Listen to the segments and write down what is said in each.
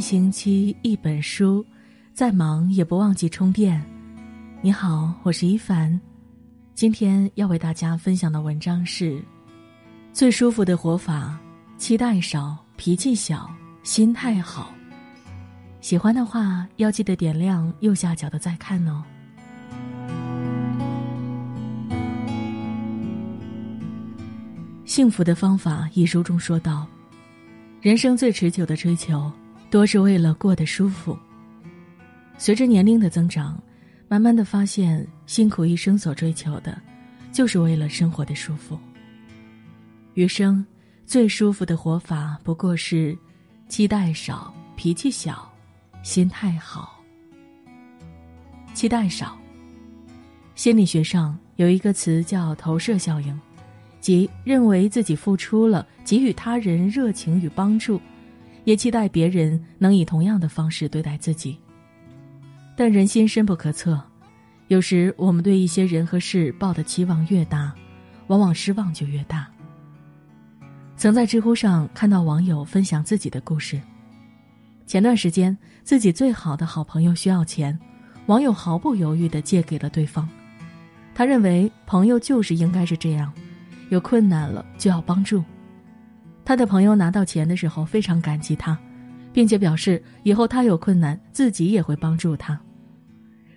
一星期一本书，再忙也不忘记充电。你好，我是一凡，今天要为大家分享的文章是：最舒服的活法，期待少，脾气小，心态好。喜欢的话，要记得点亮右下角的再看哦。幸福的方法一书中说道：人生最持久的追求。多是为了过得舒服。随着年龄的增长，慢慢的发现，辛苦一生所追求的，就是为了生活的舒服。余生最舒服的活法，不过是期待少、脾气小、心态好。期待少。心理学上有一个词叫投射效应，即认为自己付出了，给予他人热情与帮助。也期待别人能以同样的方式对待自己。但人心深不可测，有时我们对一些人和事抱的期望越大，往往失望就越大。曾在知乎上看到网友分享自己的故事。前段时间，自己最好的好朋友需要钱，网友毫不犹豫地借给了对方。他认为朋友就是应该是这样，有困难了就要帮助。他的朋友拿到钱的时候非常感激他，并且表示以后他有困难自己也会帮助他。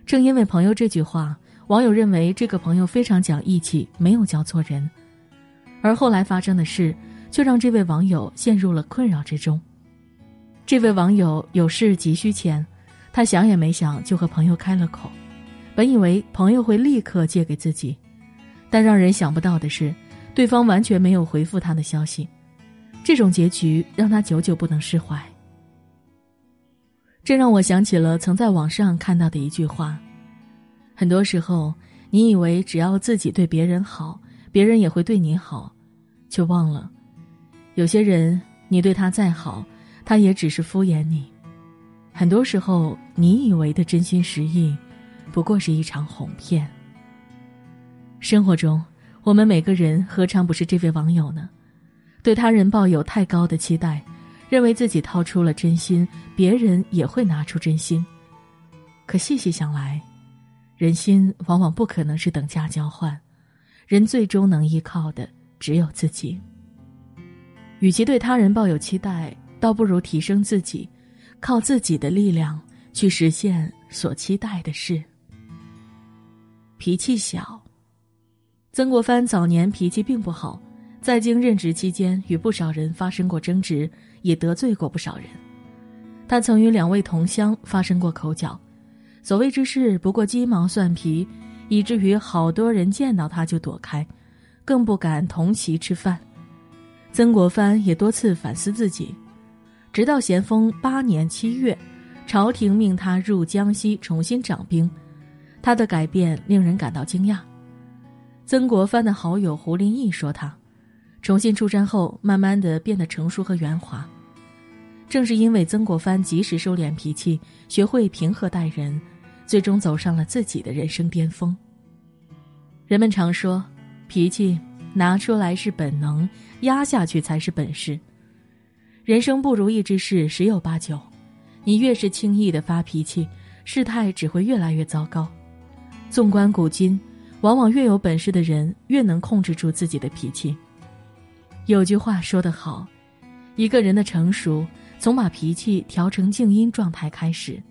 正因为朋友这句话，网友认为这个朋友非常讲义气，没有交错人。而后来发生的事，却让这位网友陷入了困扰之中。这位网友有事急需钱，他想也没想就和朋友开了口，本以为朋友会立刻借给自己，但让人想不到的是，对方完全没有回复他的消息。这种结局让他久久不能释怀。这让我想起了曾在网上看到的一句话：很多时候，你以为只要自己对别人好，别人也会对你好，却忘了，有些人你对他再好，他也只是敷衍你。很多时候，你以为的真心实意，不过是一场哄骗。生活中，我们每个人何尝不是这位网友呢？对他人抱有太高的期待，认为自己掏出了真心，别人也会拿出真心。可细细想来，人心往往不可能是等价交换，人最终能依靠的只有自己。与其对他人抱有期待，倒不如提升自己，靠自己的力量去实现所期待的事。脾气小，曾国藩早年脾气并不好。在京任职期间，与不少人发生过争执，也得罪过不少人。他曾与两位同乡发生过口角，所谓之事不过鸡毛蒜皮，以至于好多人见到他就躲开，更不敢同席吃饭。曾国藩也多次反思自己，直到咸丰八年七月，朝廷命他入江西重新掌兵，他的改变令人感到惊讶。曾国藩的好友胡林翼说他。重新出山后，慢慢的变得成熟和圆滑。正是因为曾国藩及时收敛脾气，学会平和待人，最终走上了自己的人生巅峰。人们常说，脾气拿出来是本能，压下去才是本事。人生不如意之事十有八九，你越是轻易的发脾气，事态只会越来越糟糕。纵观古今，往往越有本事的人，越能控制住自己的脾气。有句话说得好，一个人的成熟从把脾气调成静音状态开始。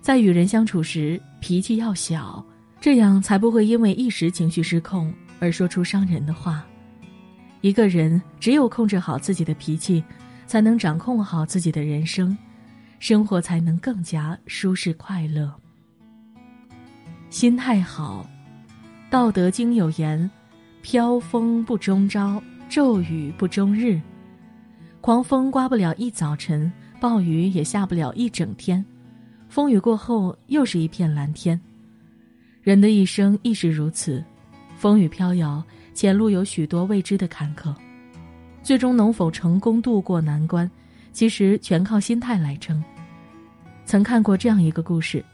在与人相处时，脾气要小，这样才不会因为一时情绪失控而说出伤人的话。一个人只有控制好自己的脾气，才能掌控好自己的人生，生活才能更加舒适快乐。心态好，《道德经》有言：“飘风不终朝。”骤雨不终日，狂风刮不了一早晨，暴雨也下不了一整天，风雨过后又是一片蓝天。人的一生亦是如此，风雨飘摇，前路有许多未知的坎坷，最终能否成功渡过难关，其实全靠心态来撑。曾看过这样一个故事：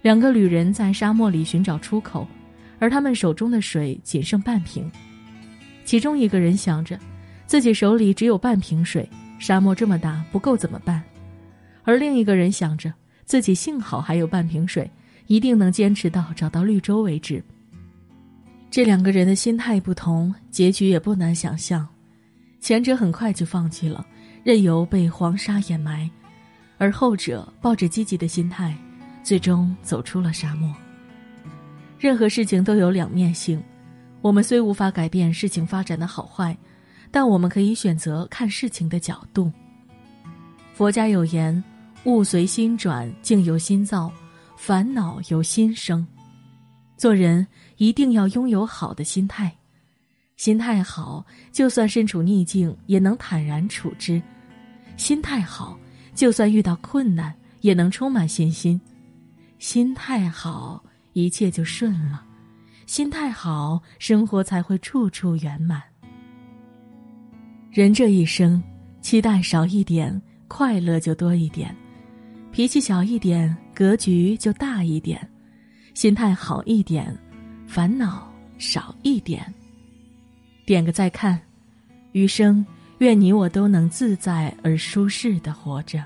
两个旅人在沙漠里寻找出口，而他们手中的水仅剩半瓶。其中一个人想着，自己手里只有半瓶水，沙漠这么大不够怎么办？而另一个人想着自己幸好还有半瓶水，一定能坚持到找到绿洲为止。这两个人的心态不同，结局也不难想象。前者很快就放弃了，任由被黄沙掩埋，而后者抱着积极的心态，最终走出了沙漠。任何事情都有两面性，我们虽无法改变事情发展的好坏，但我们可以选择看事情的角度。佛家有言：“物随心转，境由心造，烦恼由心生。”做人一定要拥有好的心态，心态好，就算身处逆境也能坦然处之；心态好，就算遇到困难也能充满信心；心态好。一切就顺了，心态好，生活才会处处圆满。人这一生，期待少一点，快乐就多一点；脾气小一点，格局就大一点；心态好一点，烦恼少一点。点个再看，余生愿你我都能自在而舒适的活着。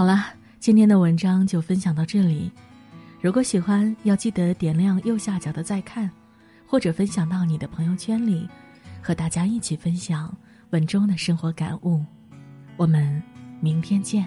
好了，今天的文章就分享到这里。如果喜欢，要记得点亮右下角的再看，或者分享到你的朋友圈里，和大家一起分享文中的生活感悟。我们明天见。